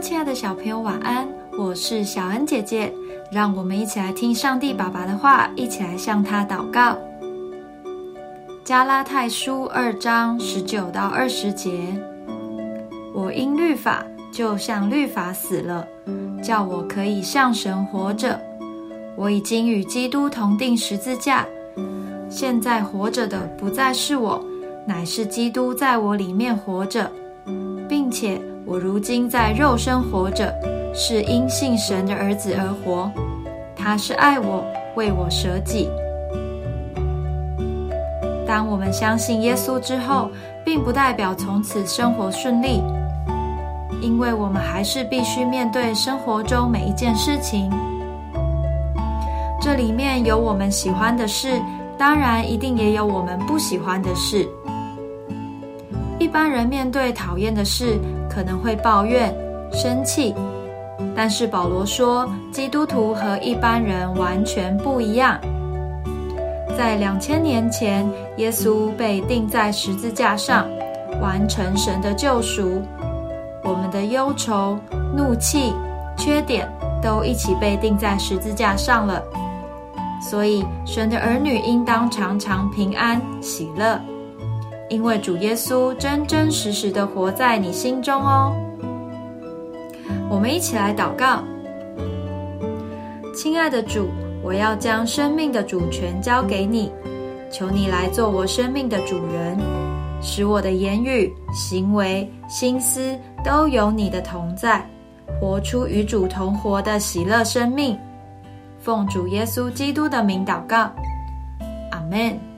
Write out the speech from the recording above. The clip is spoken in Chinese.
亲爱的小朋友，晚安！我是小恩姐姐，让我们一起来听上帝爸爸的话，一起来向他祷告。加拉太书二章十九到二十节：我因律法就像律法死了，叫我可以向神活着。我已经与基督同定十字架，现在活着的不再是我，乃是基督在我里面活着，且。我如今在肉身活着，是因信神的儿子而活。他是爱我，为我舍己。当我们相信耶稣之后，并不代表从此生活顺利，因为我们还是必须面对生活中每一件事情。这里面有我们喜欢的事，当然一定也有我们不喜欢的事。一般人面对讨厌的事，可能会抱怨、生气，但是保罗说，基督徒和一般人完全不一样。在两千年前，耶稣被钉在十字架上，完成神的救赎。我们的忧愁、怒气、缺点都一起被钉在十字架上了。所以，神的儿女应当常常平安喜乐。因为主耶稣真真实实的活在你心中哦。我们一起来祷告，亲爱的主，我要将生命的主权交给你，求你来做我生命的主人，使我的言语、行为、心思都有你的同在，活出与主同活的喜乐生命。奉主耶稣基督的名祷告，阿门。